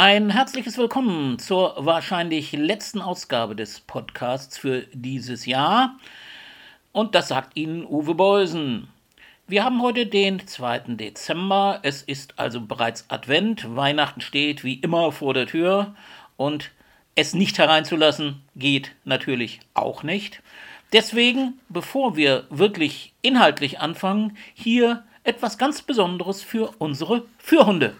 Ein herzliches Willkommen zur wahrscheinlich letzten Ausgabe des Podcasts für dieses Jahr. Und das sagt Ihnen Uwe Beusen. Wir haben heute den 2. Dezember. Es ist also bereits Advent. Weihnachten steht wie immer vor der Tür. Und es nicht hereinzulassen geht natürlich auch nicht. Deswegen, bevor wir wirklich inhaltlich anfangen, hier etwas ganz Besonderes für unsere Fürhunde.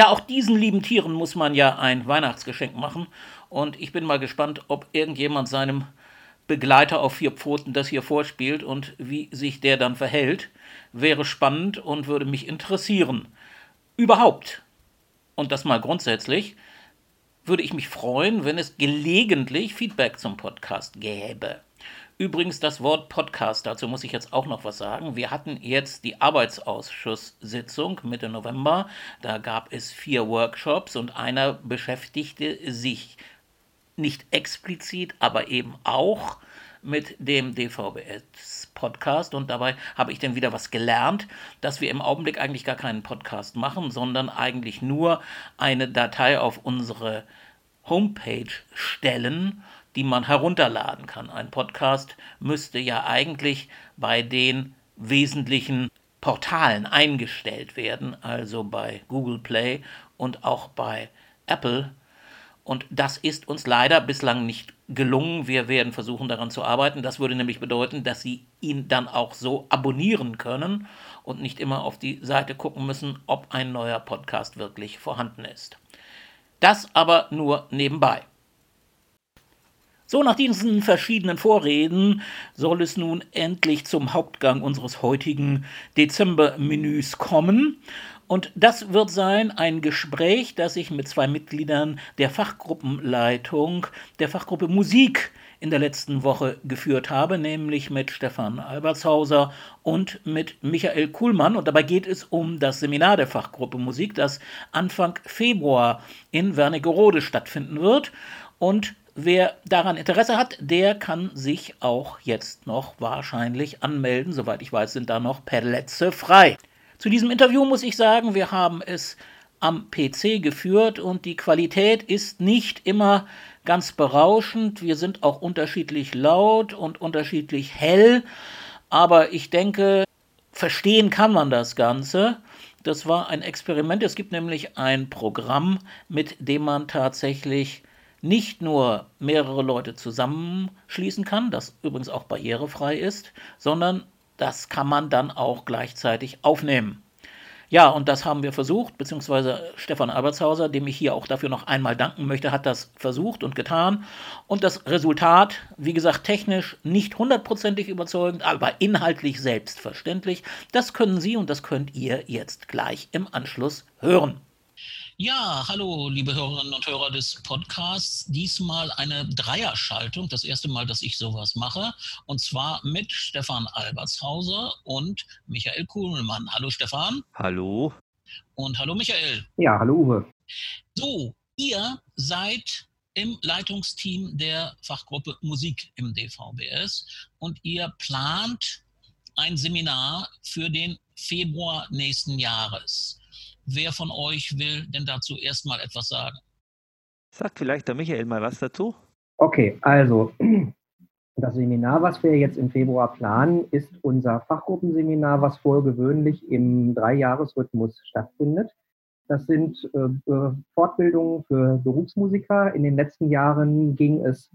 Ja, auch diesen lieben Tieren muss man ja ein Weihnachtsgeschenk machen. Und ich bin mal gespannt, ob irgendjemand seinem Begleiter auf vier Pfoten das hier vorspielt und wie sich der dann verhält. Wäre spannend und würde mich interessieren. Überhaupt, und das mal grundsätzlich, würde ich mich freuen, wenn es gelegentlich Feedback zum Podcast gäbe. Übrigens das Wort Podcast, dazu muss ich jetzt auch noch was sagen. Wir hatten jetzt die Arbeitsausschusssitzung Mitte November. Da gab es vier Workshops und einer beschäftigte sich nicht explizit, aber eben auch mit dem DVBS-Podcast und dabei habe ich dann wieder was gelernt, dass wir im Augenblick eigentlich gar keinen Podcast machen, sondern eigentlich nur eine Datei auf unsere Homepage stellen die man herunterladen kann. Ein Podcast müsste ja eigentlich bei den wesentlichen Portalen eingestellt werden, also bei Google Play und auch bei Apple. Und das ist uns leider bislang nicht gelungen. Wir werden versuchen daran zu arbeiten. Das würde nämlich bedeuten, dass Sie ihn dann auch so abonnieren können und nicht immer auf die Seite gucken müssen, ob ein neuer Podcast wirklich vorhanden ist. Das aber nur nebenbei. So, nach diesen verschiedenen Vorreden soll es nun endlich zum Hauptgang unseres heutigen Dezember-Menüs kommen. Und das wird sein ein Gespräch, das ich mit zwei Mitgliedern der Fachgruppenleitung der Fachgruppe Musik in der letzten Woche geführt habe, nämlich mit Stefan Albertshauser und mit Michael Kuhlmann. Und dabei geht es um das Seminar der Fachgruppe Musik, das Anfang Februar in Wernigerode stattfinden wird. Und Wer daran Interesse hat, der kann sich auch jetzt noch wahrscheinlich anmelden. Soweit ich weiß, sind da noch Plätze frei. Zu diesem Interview muss ich sagen, wir haben es am PC geführt und die Qualität ist nicht immer ganz berauschend. Wir sind auch unterschiedlich laut und unterschiedlich hell, aber ich denke, verstehen kann man das Ganze. Das war ein Experiment. Es gibt nämlich ein Programm, mit dem man tatsächlich nicht nur mehrere Leute zusammenschließen kann, das übrigens auch barrierefrei ist, sondern das kann man dann auch gleichzeitig aufnehmen. Ja, und das haben wir versucht, beziehungsweise Stefan Albertshauser, dem ich hier auch dafür noch einmal danken möchte, hat das versucht und getan. Und das Resultat, wie gesagt, technisch nicht hundertprozentig überzeugend, aber inhaltlich selbstverständlich. Das können Sie und das könnt ihr jetzt gleich im Anschluss hören. Ja, hallo, liebe Hörerinnen und Hörer des Podcasts. Diesmal eine Dreierschaltung, das erste Mal, dass ich sowas mache. Und zwar mit Stefan Albertshauser und Michael Kuhlmann. Hallo, Stefan. Hallo. Und hallo, Michael. Ja, hallo, Uwe. So, ihr seid im Leitungsteam der Fachgruppe Musik im DVBS und ihr plant ein Seminar für den Februar nächsten Jahres. Wer von euch will denn dazu erstmal etwas sagen? Sagt vielleicht der Michael mal was dazu? Okay, also das Seminar, was wir jetzt im Februar planen, ist unser Fachgruppenseminar, was vorgewöhnlich im Dreijahresrhythmus stattfindet. Das sind äh, Fortbildungen für Berufsmusiker. In den letzten Jahren ging es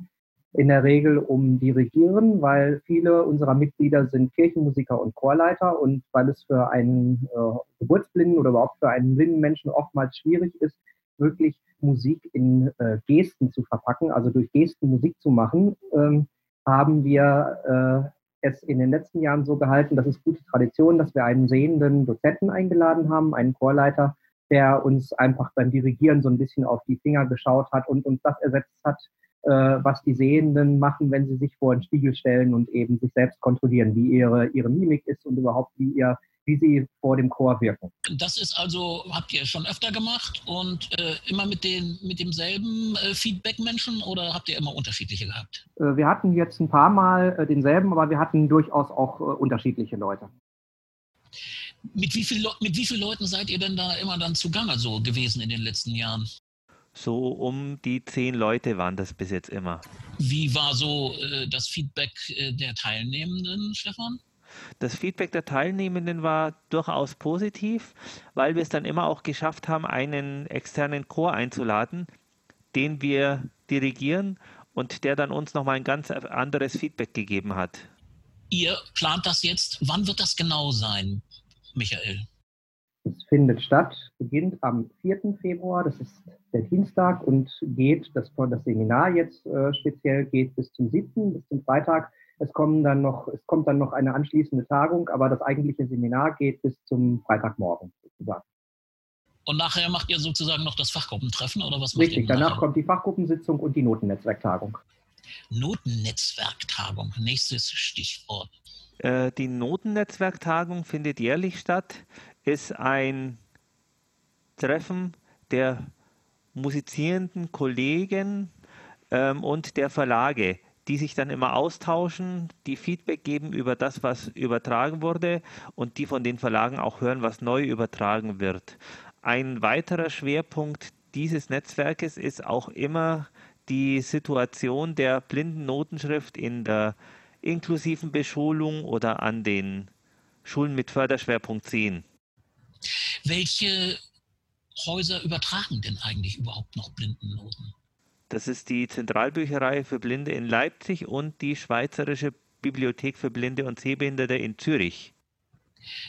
in der Regel um Dirigieren, weil viele unserer Mitglieder sind Kirchenmusiker und Chorleiter und weil es für einen äh, Geburtsblinden oder überhaupt für einen blinden Menschen oftmals schwierig ist, wirklich Musik in äh, Gesten zu verpacken, also durch Gesten Musik zu machen, ähm, haben wir äh, es in den letzten Jahren so gehalten, das ist gute Tradition, dass wir einen sehenden Dozenten eingeladen haben, einen Chorleiter, der uns einfach beim Dirigieren so ein bisschen auf die Finger geschaut hat und uns das ersetzt hat, was die Sehenden machen, wenn sie sich vor den Spiegel stellen und eben sich selbst kontrollieren, wie ihre, ihre Mimik ist und überhaupt wie ihr wie sie vor dem Chor wirken. Das ist also, habt ihr schon öfter gemacht und äh, immer mit, den, mit demselben äh, Feedback-Menschen oder habt ihr immer unterschiedliche gehabt? Äh, wir hatten jetzt ein paar Mal äh, denselben, aber wir hatten durchaus auch äh, unterschiedliche Leute. Mit wie, viel, mit wie vielen Leuten seid ihr denn da immer dann zugange so gewesen in den letzten Jahren? So um die zehn Leute waren das bis jetzt immer. Wie war so äh, das Feedback äh, der Teilnehmenden, Stefan? Das Feedback der Teilnehmenden war durchaus positiv, weil wir es dann immer auch geschafft haben, einen externen Chor einzuladen, den wir dirigieren und der dann uns nochmal ein ganz anderes Feedback gegeben hat. Ihr plant das jetzt. Wann wird das genau sein, Michael? Findet statt, beginnt am 4. Februar, das ist der Dienstag und geht, das, das Seminar jetzt äh, speziell geht bis zum 7., bis zum Freitag. Es, kommen dann noch, es kommt dann noch eine anschließende Tagung, aber das eigentliche Seminar geht bis zum Freitagmorgen sozusagen. Und nachher macht ihr sozusagen noch das Fachgruppentreffen oder was macht Richtig, danach kommt die Fachgruppensitzung und die Notennetzwerktagung. Notennetzwerktagung, nächstes Stichwort. Äh, die Notennetzwerktagung findet jährlich statt, ist ein Treffen der musizierenden Kollegen ähm, und der Verlage, die sich dann immer austauschen, die Feedback geben über das, was übertragen wurde und die von den Verlagen auch hören, was neu übertragen wird. Ein weiterer Schwerpunkt dieses Netzwerkes ist auch immer die Situation der blinden Notenschrift in der inklusiven Beschulung oder an den Schulen mit Förderschwerpunkt 10. Welche Häuser übertragen denn eigentlich überhaupt noch Blindennoten? Das ist die Zentralbücherei für Blinde in Leipzig und die Schweizerische Bibliothek für Blinde und Sehbehinderte in Zürich.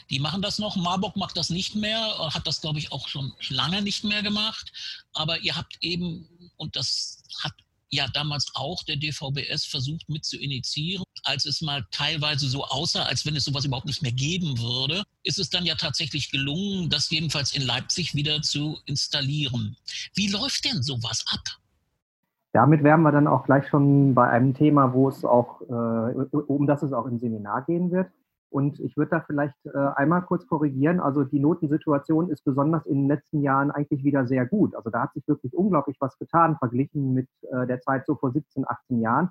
Die machen das noch. Marburg macht das nicht mehr, hat das, glaube ich, auch schon lange nicht mehr gemacht. Aber ihr habt eben, und das hat ja damals auch der DVBS versucht mit zu initiieren. Als es mal teilweise so aussah, als wenn es sowas überhaupt nicht mehr geben würde, ist es dann ja tatsächlich gelungen, das jedenfalls in Leipzig wieder zu installieren. Wie läuft denn sowas ab? Damit wären wir dann auch gleich schon bei einem Thema, wo es auch, äh, um das es auch im Seminar gehen wird. Und ich würde da vielleicht äh, einmal kurz korrigieren. Also die Notensituation ist besonders in den letzten Jahren eigentlich wieder sehr gut. Also da hat sich wirklich unglaublich was getan, verglichen mit äh, der Zeit so vor 17, 18 Jahren.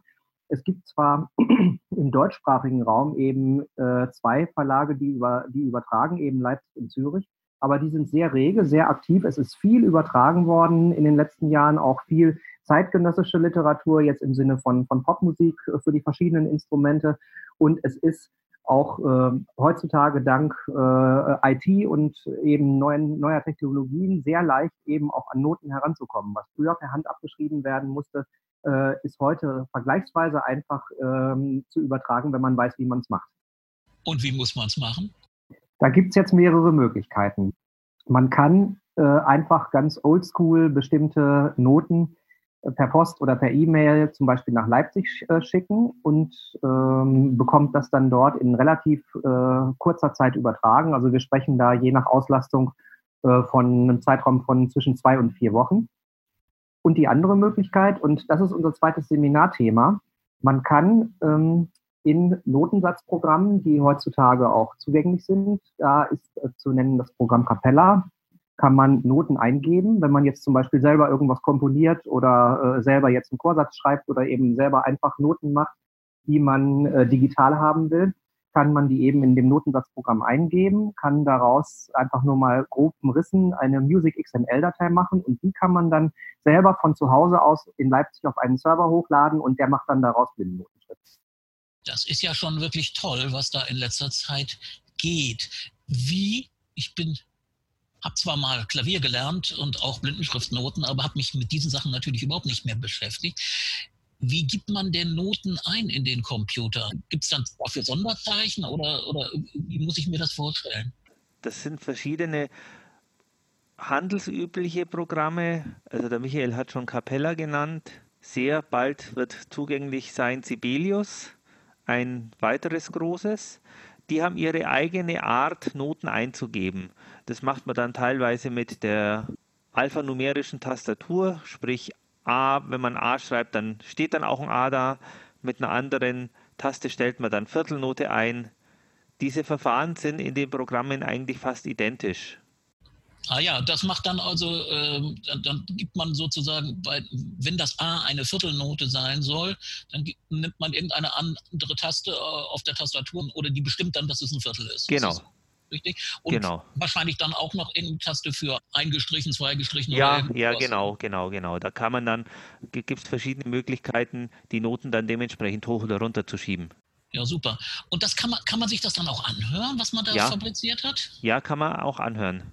Es gibt zwar im deutschsprachigen Raum eben äh, zwei Verlage, die, über, die übertragen, eben Leipzig und Zürich, aber die sind sehr rege, sehr aktiv. Es ist viel übertragen worden in den letzten Jahren, auch viel zeitgenössische Literatur, jetzt im Sinne von, von Popmusik für die verschiedenen Instrumente. Und es ist auch äh, heutzutage dank äh, IT und eben neuen, neuer Technologien sehr leicht eben auch an Noten heranzukommen. Was früher per Hand abgeschrieben werden musste, äh, ist heute vergleichsweise einfach ähm, zu übertragen, wenn man weiß, wie man es macht. Und wie muss man es machen? Da gibt es jetzt mehrere Möglichkeiten. Man kann äh, einfach ganz oldschool bestimmte Noten per Post oder per E-Mail zum Beispiel nach Leipzig äh, schicken und ähm, bekommt das dann dort in relativ äh, kurzer Zeit übertragen. Also wir sprechen da je nach Auslastung äh, von einem Zeitraum von zwischen zwei und vier Wochen. Und die andere Möglichkeit, und das ist unser zweites Seminarthema, man kann ähm, in Notensatzprogrammen, die heutzutage auch zugänglich sind, da ist äh, zu nennen das Programm Capella, kann man Noten eingeben. Wenn man jetzt zum Beispiel selber irgendwas komponiert oder äh, selber jetzt einen Chorsatz schreibt oder eben selber einfach Noten macht, die man äh, digital haben will, kann man die eben in dem Notensatzprogramm eingeben, kann daraus einfach nur mal grob umrissen eine Music XML-Datei machen und die kann man dann selber von zu Hause aus in Leipzig auf einen Server hochladen und der macht dann daraus Blindennotenschrift. Das ist ja schon wirklich toll, was da in letzter Zeit geht. Wie, ich bin habe zwar mal Klavier gelernt und auch Blindenschriftnoten, aber habe mich mit diesen Sachen natürlich überhaupt nicht mehr beschäftigt. Wie gibt man denn Noten ein in den Computer? Gibt es dann dafür Sonderzeichen oder, oder wie muss ich mir das vorstellen? Das sind verschiedene handelsübliche Programme. Also der Michael hat schon Capella genannt. Sehr bald wird zugänglich sein Sibelius, ein weiteres großes. Die haben ihre eigene Art, Noten einzugeben. Das macht man dann teilweise mit der alphanumerischen Tastatur, sprich A, wenn man A schreibt, dann steht dann auch ein A da. Mit einer anderen Taste stellt man dann Viertelnote ein. Diese Verfahren sind in den Programmen eigentlich fast identisch. Ah ja, das macht dann also, äh, dann gibt man sozusagen, bei, wenn das A eine Viertelnote sein soll, dann gibt, nimmt man irgendeine andere Taste äh, auf der Tastatur oder die bestimmt dann, dass es ein Viertel ist. Genau. Ist richtig? Und genau. wahrscheinlich dann auch noch irgendeine Taste für eingestrichen, zweigestrichen. Ja, ja, genau, genau, genau. Da kann man dann, gibt es verschiedene Möglichkeiten, die Noten dann dementsprechend hoch oder runter zu schieben. Ja, super. Und das kann man, kann man sich das dann auch anhören, was man da ja. fabriziert hat? Ja, kann man auch anhören.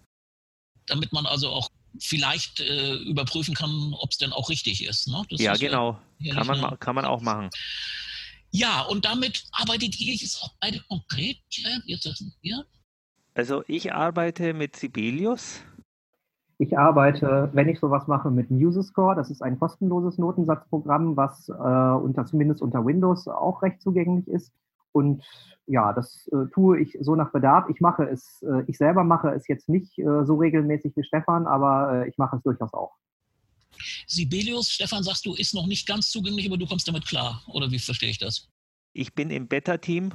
Damit man also auch vielleicht äh, überprüfen kann, ob es denn auch richtig ist. Ne? ja, ist genau. Ja kann, man, kann man auch machen. Ja, und damit arbeitet ihr jetzt auch beide konkret. Jetzt sitzen wir. Also ich arbeite mit Sibelius. Ich arbeite, wenn ich sowas mache, mit MuseScore. Das ist ein kostenloses Notensatzprogramm, was äh, unter, zumindest unter Windows auch recht zugänglich ist. Und ja, das äh, tue ich so nach Bedarf. Ich mache es, äh, ich selber mache es jetzt nicht äh, so regelmäßig wie Stefan, aber äh, ich mache es durchaus auch. Sibelius, Stefan, sagst du, ist noch nicht ganz zugänglich, aber du kommst damit klar. Oder wie verstehe ich das? Ich bin im Beta-Team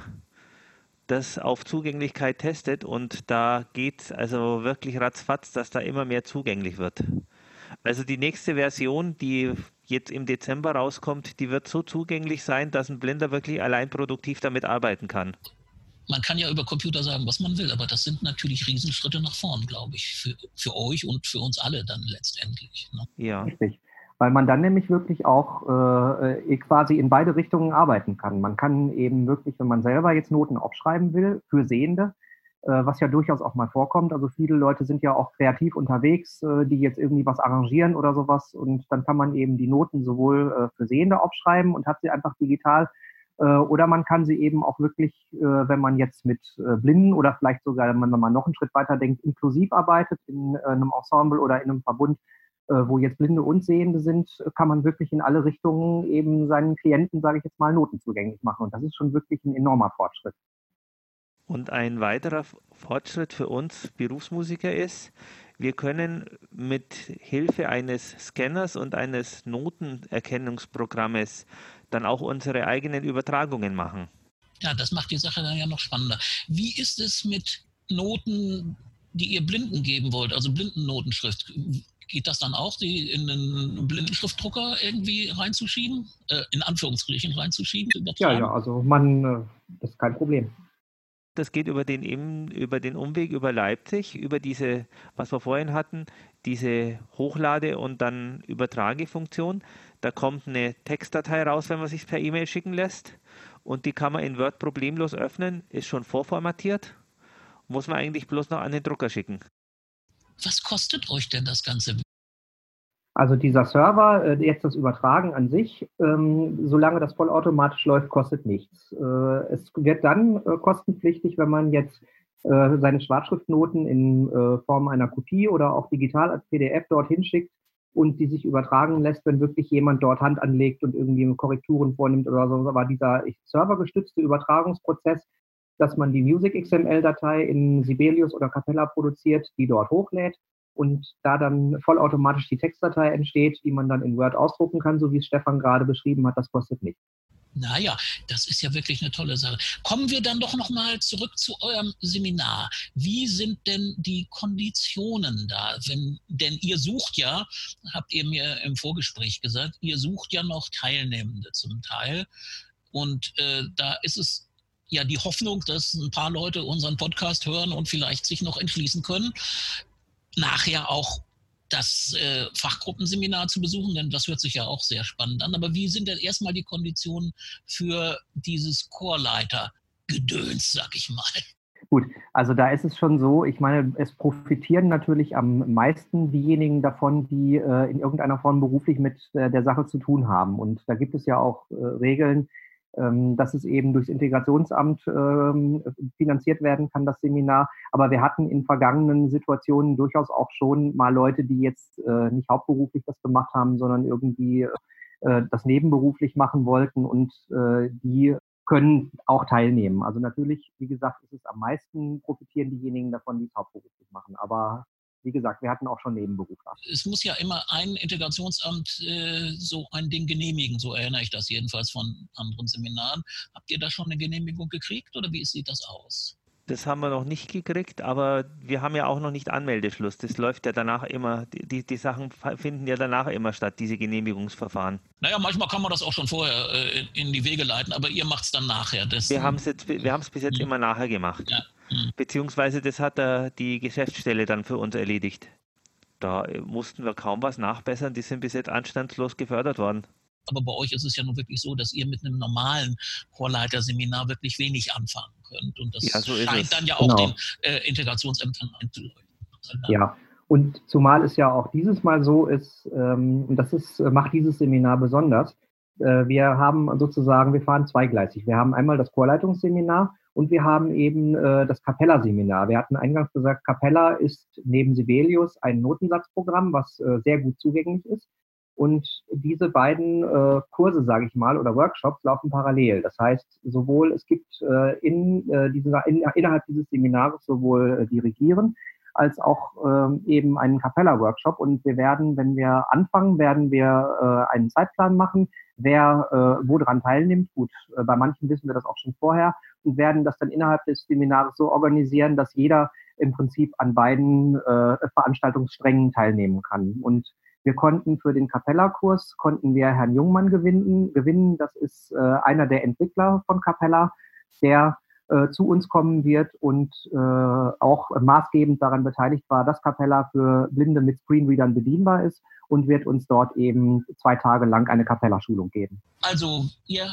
das auf Zugänglichkeit testet und da geht also wirklich ratzfatz, dass da immer mehr zugänglich wird. Also die nächste Version, die jetzt im Dezember rauskommt, die wird so zugänglich sein, dass ein Blinder wirklich allein produktiv damit arbeiten kann. Man kann ja über Computer sagen, was man will, aber das sind natürlich Riesenschritte nach vorn, glaube ich, für, für euch und für uns alle dann letztendlich. Ne? Ja. Richtig weil man dann nämlich wirklich auch äh, quasi in beide Richtungen arbeiten kann. Man kann eben wirklich, wenn man selber jetzt Noten aufschreiben will, für Sehende, äh, was ja durchaus auch mal vorkommt. Also viele Leute sind ja auch kreativ unterwegs, äh, die jetzt irgendwie was arrangieren oder sowas und dann kann man eben die Noten sowohl äh, für Sehende aufschreiben und hat sie einfach digital äh, oder man kann sie eben auch wirklich, äh, wenn man jetzt mit äh, Blinden oder vielleicht sogar, wenn man noch einen Schritt weiter denkt, inklusiv arbeitet in einem Ensemble oder in einem Verbund, äh, wo jetzt Blinde und Sehende sind, kann man wirklich in alle Richtungen eben seinen Klienten, sage ich jetzt mal, Noten zugänglich machen. Und das ist schon wirklich ein enormer Fortschritt. Und ein weiterer Fortschritt für uns Berufsmusiker ist, wir können mit Hilfe eines Scanners und eines Notenerkennungsprogrammes dann auch unsere eigenen Übertragungen machen. Ja, das macht die Sache dann ja noch spannender. Wie ist es mit Noten, die ihr Blinden geben wollt, also Blindennotenschrift? Geht das dann auch, die in einen Blindenschriftdrucker irgendwie reinzuschieben? Äh, in Anführungsstrichen reinzuschieben? Ja, ja, also man, äh, das ist kein Problem. Das geht über den, über den Umweg über Leipzig, über diese, was wir vorhin hatten, diese Hochlade- und dann Übertragefunktion. Da kommt eine Textdatei raus, wenn man sich per E-Mail schicken lässt. Und die kann man in Word problemlos öffnen, ist schon vorformatiert. Muss man eigentlich bloß noch an den Drucker schicken. Was kostet euch denn das Ganze? Also dieser Server, äh, jetzt das Übertragen an sich, ähm, solange das vollautomatisch läuft, kostet nichts. Äh, es wird dann äh, kostenpflichtig, wenn man jetzt seine Schwarzschriftnoten in Form einer Kopie oder auch digital als PDF dorthin schickt und die sich übertragen lässt, wenn wirklich jemand dort Hand anlegt und irgendwie Korrekturen vornimmt oder so. Aber dieser servergestützte Übertragungsprozess dass man die Music XML-Datei in Sibelius oder Capella produziert, die dort hochlädt und da dann vollautomatisch die Textdatei entsteht, die man dann in Word ausdrucken kann, so wie es Stefan gerade beschrieben hat, das kostet nichts. Naja, das ist ja wirklich eine tolle Sache. Kommen wir dann doch nochmal zurück zu eurem Seminar. Wie sind denn die Konditionen da? Wenn, denn ihr sucht ja, habt ihr mir im Vorgespräch gesagt, ihr sucht ja noch Teilnehmende zum Teil. Und äh, da ist es ja die Hoffnung, dass ein paar Leute unseren Podcast hören und vielleicht sich noch entschließen können, nachher auch das äh, Fachgruppenseminar zu besuchen, denn das hört sich ja auch sehr spannend an. Aber wie sind denn erstmal die Konditionen für dieses Chorleiter-Gedöns, sag ich mal? Gut, also da ist es schon so, ich meine, es profitieren natürlich am meisten diejenigen davon, die äh, in irgendeiner Form beruflich mit äh, der Sache zu tun haben. Und da gibt es ja auch äh, Regeln, dass es eben durchs Integrationsamt ähm, finanziert werden kann, das Seminar. Aber wir hatten in vergangenen Situationen durchaus auch schon mal Leute, die jetzt äh, nicht hauptberuflich das gemacht haben, sondern irgendwie äh, das nebenberuflich machen wollten und äh, die können auch teilnehmen. Also natürlich, wie gesagt, ist es am meisten profitieren diejenigen davon, die es hauptberuflich machen. Aber wie gesagt, wir hatten auch schon Nebenberufler. Es muss ja immer ein Integrationsamt äh, so ein Ding genehmigen, so erinnere ich das jedenfalls von anderen Seminaren. Habt ihr da schon eine Genehmigung gekriegt oder wie sieht das aus? Das haben wir noch nicht gekriegt, aber wir haben ja auch noch nicht Anmeldeschluss. Das läuft ja danach immer, die, die Sachen finden ja danach immer statt, diese Genehmigungsverfahren. Naja, manchmal kann man das auch schon vorher äh, in die Wege leiten, aber ihr macht es dann nachher. Das, wir haben es bis jetzt ja. immer nachher gemacht. Ja. Mhm. Beziehungsweise das hat äh, die Geschäftsstelle dann für uns erledigt. Da äh, mussten wir kaum was nachbessern, die sind bis jetzt anstandslos gefördert worden. Aber bei euch ist es ja nun wirklich so, dass ihr mit einem normalen Chorleiterseminar wirklich wenig anfangen könnt. Und das ja, so scheint dann ja auch genau. den äh, Integrationsämtern einzuleuchten. Ja, und zumal es ja auch dieses Mal so ist, ähm, und das ist, macht dieses Seminar besonders, äh, wir haben sozusagen, wir fahren zweigleisig. Wir haben einmal das Chorleitungsseminar und wir haben eben äh, das Capella-Seminar. Wir hatten eingangs gesagt, Capella ist neben Sibelius ein Notensatzprogramm, was äh, sehr gut zugänglich ist. Und diese beiden äh, Kurse, sage ich mal, oder Workshops laufen parallel. Das heißt, sowohl es gibt äh, in, äh, diese, in, innerhalb dieses Seminars sowohl äh, Dirigieren als auch ähm, eben einen Capella-Workshop. Und wir werden, wenn wir anfangen, werden wir äh, einen Zeitplan machen, wer äh, wo dran teilnimmt. Gut, äh, bei manchen wissen wir das auch schon vorher und werden das dann innerhalb des Seminars so organisieren, dass jeder im Prinzip an beiden äh, Veranstaltungssträngen teilnehmen kann. Und wir konnten für den Capella-Kurs konnten wir Herrn Jungmann gewinnen. gewinnen. Das ist äh, einer der Entwickler von Capella, der äh, zu uns kommen wird und äh, auch maßgebend daran beteiligt war, dass Capella für Blinde mit Screenreadern bedienbar ist und wird uns dort eben zwei Tage lang eine Capella-Schulung geben. Also ihr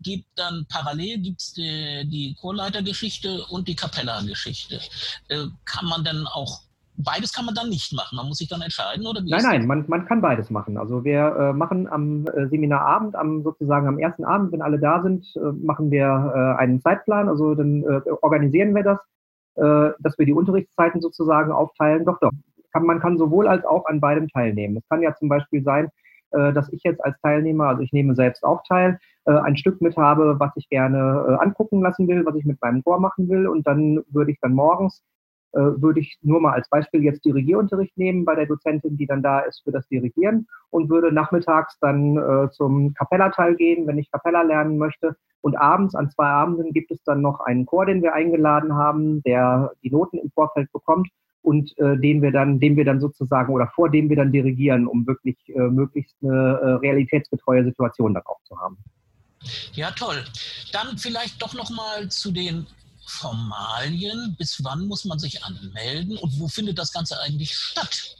gibt dann parallel gibt's die, die Chorleitergeschichte und die Capella-Geschichte. Äh, kann man denn auch beides kann man dann nicht machen. Man muss sich dann entscheiden, oder wie? Nein, nein, man, man kann beides machen. Also wir äh, machen am äh, Seminarabend, am sozusagen am ersten Abend, wenn alle da sind, äh, machen wir äh, einen Zeitplan. Also dann äh, organisieren wir das, äh, dass wir die Unterrichtszeiten sozusagen aufteilen. Doch, doch. Kann, man kann sowohl als auch an beidem teilnehmen. Es kann ja zum Beispiel sein, dass ich jetzt als Teilnehmer, also ich nehme selbst auch teil, ein Stück mit habe, was ich gerne angucken lassen will, was ich mit meinem Chor machen will. Und dann würde ich dann morgens äh, würde ich nur mal als Beispiel jetzt Dirigierunterricht nehmen bei der Dozentin, die dann da ist für das Dirigieren und würde nachmittags dann äh, zum Kapella-Teil gehen, wenn ich Kapella lernen möchte. Und abends, an zwei Abenden, gibt es dann noch einen Chor, den wir eingeladen haben, der die Noten im Vorfeld bekommt und äh, den wir dann, den wir dann sozusagen oder vor dem wir dann dirigieren, um wirklich äh, möglichst eine äh, realitätsgetreue Situation darauf zu haben. Ja, toll. Dann vielleicht doch noch mal zu den Formalien? Bis wann muss man sich anmelden und wo findet das Ganze eigentlich statt?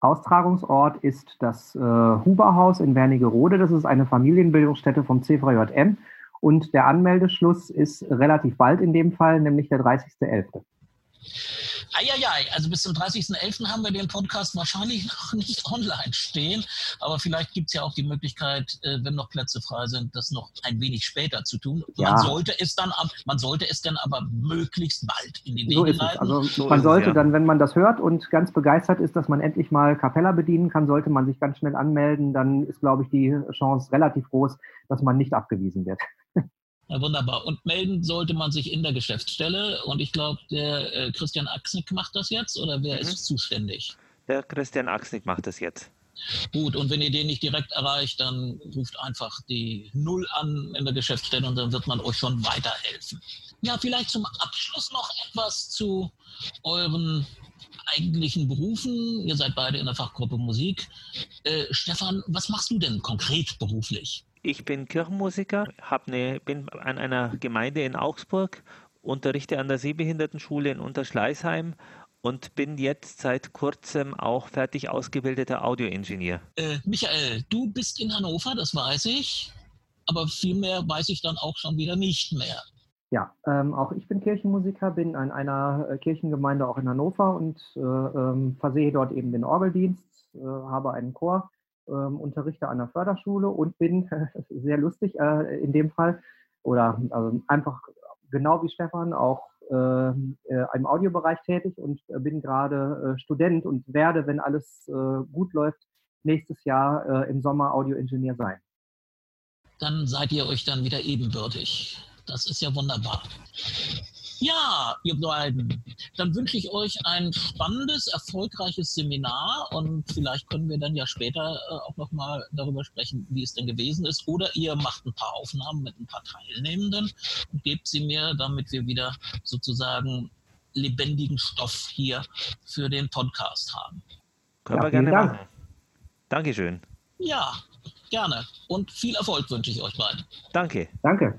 Austragungsort ist das äh, Huberhaus in Wernigerode. Das ist eine Familienbildungsstätte vom CVJM. Und der Anmeldeschluss ist relativ bald in dem Fall, nämlich der 30.11. Eieiei, also bis zum 30.11. haben wir den Podcast wahrscheinlich noch nicht online stehen, aber vielleicht gibt es ja auch die Möglichkeit, äh, wenn noch Plätze frei sind, das noch ein wenig später zu tun. Ja. Man sollte es dann, man sollte es dann aber möglichst bald in die Wege so ist leiten. Also so man sollte es, ja. dann, wenn man das hört und ganz begeistert ist, dass man endlich mal Capella bedienen kann, sollte man sich ganz schnell anmelden. Dann ist, glaube ich, die Chance relativ groß, dass man nicht abgewiesen wird. Ja, wunderbar. Und melden sollte man sich in der Geschäftsstelle. Und ich glaube, der äh, Christian Axnick macht das jetzt oder wer mhm. ist zuständig? Der Christian Axnick macht das jetzt. Gut, und wenn ihr den nicht direkt erreicht, dann ruft einfach die Null an in der Geschäftsstelle und dann wird man euch schon weiterhelfen. Ja, vielleicht zum Abschluss noch etwas zu euren eigentlichen Berufen. Ihr seid beide in der Fachgruppe Musik. Äh, Stefan, was machst du denn konkret beruflich? Ich bin Kirchenmusiker, eine, bin an einer Gemeinde in Augsburg, unterrichte an der Sehbehindertenschule in Unterschleißheim und bin jetzt seit kurzem auch fertig ausgebildeter Audioingenieur. Äh, Michael, du bist in Hannover, das weiß ich, aber viel mehr weiß ich dann auch schon wieder nicht mehr. Ja, ähm, auch ich bin Kirchenmusiker, bin an einer äh, Kirchengemeinde auch in Hannover und äh, ähm, versehe dort eben den Orgeldienst, äh, habe einen Chor, ähm, unterrichte an der Förderschule und bin, sehr lustig äh, in dem Fall, oder also einfach genau wie Stefan auch ähm, äh, im Audiobereich tätig und äh, bin gerade äh, Student und werde, wenn alles gut läuft, nächstes Jahr im Sommer Audioingenieur sein. Dann seid ihr euch dann wieder ebenbürtig. Das ist ja wunderbar. Ja, ihr beiden, dann wünsche ich euch ein spannendes, erfolgreiches Seminar und vielleicht können wir dann ja später äh, auch nochmal darüber sprechen, wie es denn gewesen ist. Oder ihr macht ein paar Aufnahmen mit ein paar Teilnehmenden und gebt sie mir, damit wir wieder sozusagen lebendigen Stoff hier für den Podcast haben. Können ja, wir gerne Dank. machen. Dankeschön. Ja, gerne. Und viel Erfolg wünsche ich euch beiden. Danke. Danke.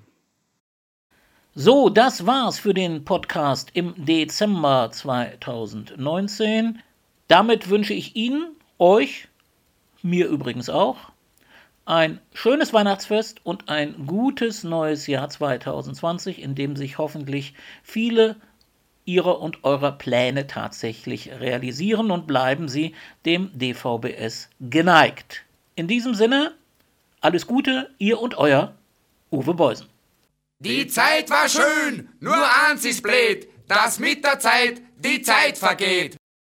So, das war's für den Podcast im Dezember 2019. Damit wünsche ich Ihnen, euch, mir übrigens auch, ein schönes Weihnachtsfest und ein gutes neues Jahr 2020, in dem sich hoffentlich viele Ihrer und eurer Pläne tatsächlich realisieren und bleiben Sie dem DVBS geneigt. In diesem Sinne, alles Gute, ihr und euer Uwe Beusen. Die Zeit war schön, nur eins ist blöd, dass mit der Zeit die Zeit vergeht.